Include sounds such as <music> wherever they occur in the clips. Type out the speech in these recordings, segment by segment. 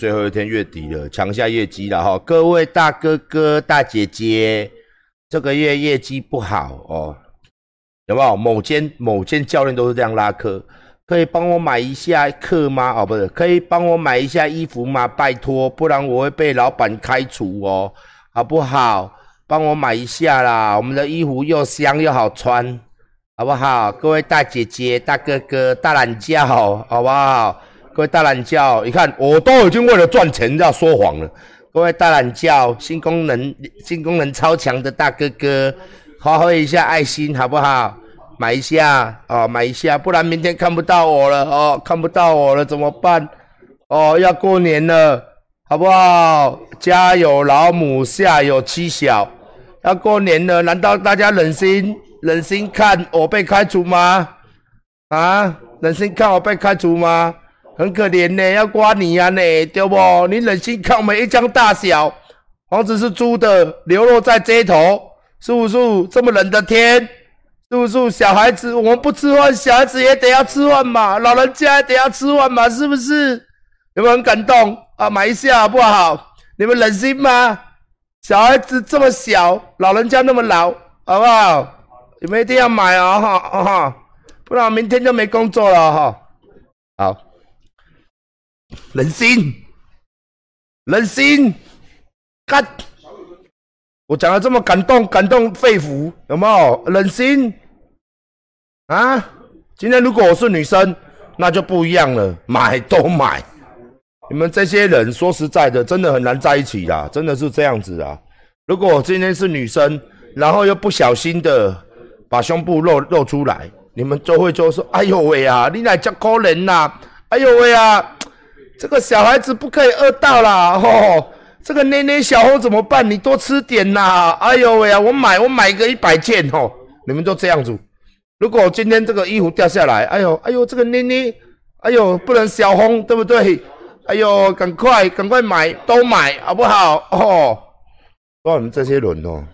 最后一天月底了，抢下业绩了哈！各位大哥哥、大姐姐，这个月业绩不好哦，有没有？某间某间教练都是这样拉客，可以帮我买一下课吗？哦，不是，可以帮我买一下衣服吗？拜托，不然我会被老板开除哦，好不好？帮我买一下啦，我们的衣服又香又好穿，好不好？各位大姐姐、大哥哥、大懒觉，好不好？各位大懒觉，你看我都已经为了赚钱要说谎了。各位大懒觉，新功能、新功能超强的大哥哥，发挥一下爱心，好不好？买一下哦，买一下，不然明天看不到我了哦，看不到我了怎么办？哦，要过年了，好不好？家有老母，下有妻小。要过年了，难道大家忍心忍心看我被开除吗？啊，忍心看我被开除吗？很可怜呢，要刮你呀呢，对不？你忍心看我们一张大小，房子是租的，流落在街头，是不是？这么冷的天，是不是？小孩子我们不吃饭，小孩子也得要吃饭嘛，老人家也得要吃饭嘛，是不是？有没有很感动啊？买一下好不好？你们忍心吗？小孩子这么小，老人家那么老，好不好？你们一定要买哦，哈哈，不然明天就没工作了哈。好，忍心，忍心，干！我讲的这么感动，感动肺腑，有没有？忍心啊！今天如果我是女生，那就不一样了，买都买。你们这些人说实在的，真的很难在一起啦，真的是这样子啊。如果我今天是女生，然后又不小心的把胸部露露出来，你们就会就说：“哎呦喂啊，你来叫可怜呐！哎呦喂啊，这个小孩子不可以饿到啦！吼，这个捏捏小红怎么办？你多吃点呐！哎呦喂啊，我买我买个一百件吼，你们都这样子。如果今天这个衣服掉下来，哎呦哎呦，这个捏捏，哎呦不能小红，对不对？”哎呦，赶快赶快买，都买好不好？哦，都你们这些人哦。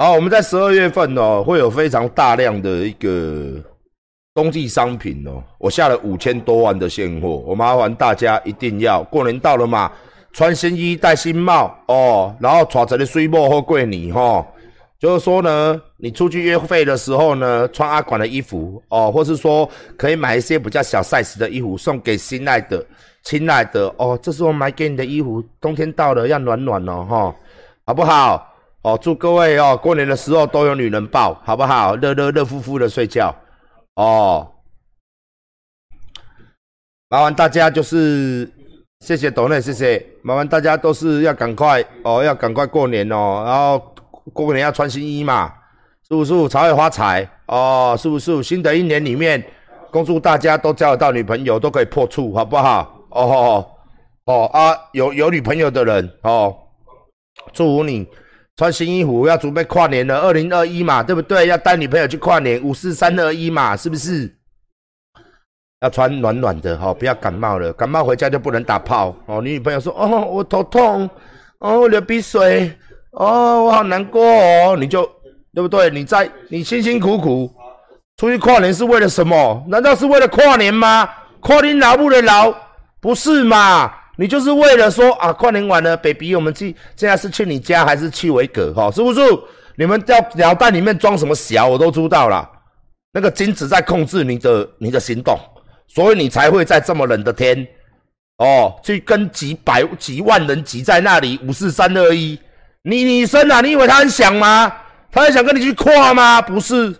好，我们在十二月份哦，会有非常大量的一个冬季商品哦。我下了五千多万的现货，我麻烦大家一定要过年到了嘛，穿新衣戴新帽哦，然后穿着的水帽或过年哈。就是说呢，你出去约会的时候呢，穿阿管的衣服哦，或是说可以买一些比较小 size 的衣服送给心爱的、亲爱的哦。这是我买给你的衣服，冬天到了要暖暖哦，哈，好不好？哦，祝各位哦，过年的时候都有女人抱，好不好？热热热乎乎的睡觉哦。麻烦大家就是谢谢董内，谢谢。麻烦大家都是要赶快哦，要赶快过年哦，然后。过年要穿新衣嘛，是不是？才会发财哦，是不是？新的一年里面，恭祝大家都交得到女朋友，都可以破处，好不好？哦哦啊，有有女朋友的人哦，祝福你穿新衣服，要准备跨年了，二零二一嘛，对不对？要带女朋友去跨年，五四三二一嘛，是不是？要穿暖暖的哦，不要感冒了，感冒回家就不能打炮哦。你女朋友说：“哦，我头痛，哦，流鼻水。”哦，我好难过哦，你就对不对？你在你辛辛苦苦出去跨年是为了什么？难道是为了跨年吗？跨年劳不的劳，不是嘛？你就是为了说啊，跨年晚了，baby，我们去现在是去你家还是去维格？哈，是不是？你们在脑袋里面装什么小，我都知道了。那个精子在控制你的你的行动，所以你才会在这么冷的天，哦，去跟几百几万人挤在那里，五四三二一。你女生啊，你以为他很想吗？他很想跟你去跨吗？不是，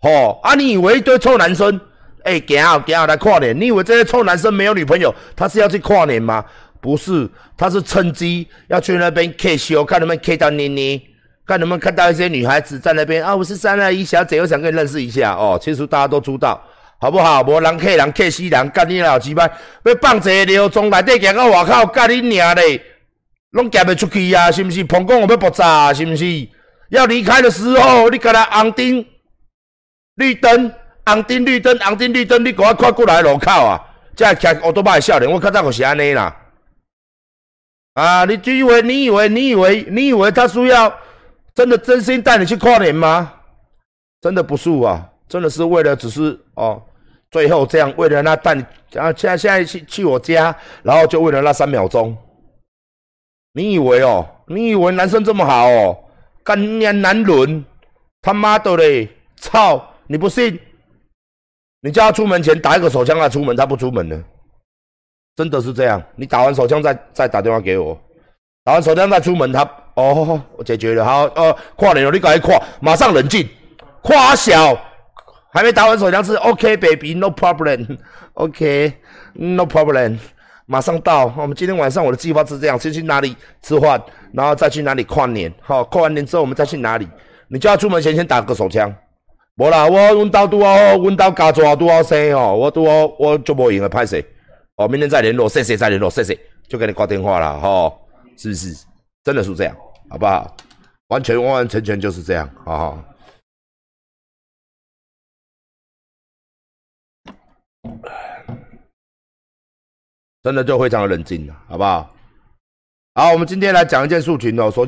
哦啊！你以为一堆臭男生，哎，行啊行啊来跨年？你以为这些臭男生没有女朋友，他是要去跨年吗？不是，他是趁机要去那边 K 秀，看能不能 K 到妮妮，看能不能看到一些女孩子在那边啊！我是三二一小姐，我想跟你认识一下哦。其实大家都知道，好不好？无人 K 人 K 死人，干你老鸡巴，要放一个流从内底行到外口，干你娘嘞！拢夹袂出去啊，是毋是？膀胱有要爆炸啊，是毋是？要离开的时候，你给他红灯、绿灯、红灯、绿灯、红灯、绿灯，你赶快跨过来路口啊！才开奥多巴的少年，我较早就是安尼啦。啊，你以为？你以为？你以为？你以为他需要真的真心带你去跨年吗？真的不是啊，真的是为了只是哦，最后这样为了那但然后现在现在去去我家，然后就为了那三秒钟，你以为哦？你以为男生这么好哦？干娘男人，他妈的嘞！操！你不信？你叫他出门前打一个手枪，他出门，他不出门呢？真的是这样？你打完手枪再再打电话给我，打完手枪再出门，他哦，我解决了。好，呃，跨年了，你赶快跨，马上冷静，跨小，还没打完手枪是 OK baby，no problem，OK，no problem，<laughs> <laughs> 马上到。我们今天晚上我的计划是这样：先去哪里吃饭，然后再去哪里跨年。好，跨完年之后我们再去哪里？你叫他出门前先打个手枪。无啦，我阮兜拄好，阮兜家族拄好生吼，我拄好我就无闲个拍摄，哦，明天再联络，谢谢再联络，谢谢，就给你挂电话了，吼，是不是？真的是这样，好不好？完全完完全全就是这样，好好。真的就非常的冷静了，好不好？好，我们今天来讲一件事情哦，说。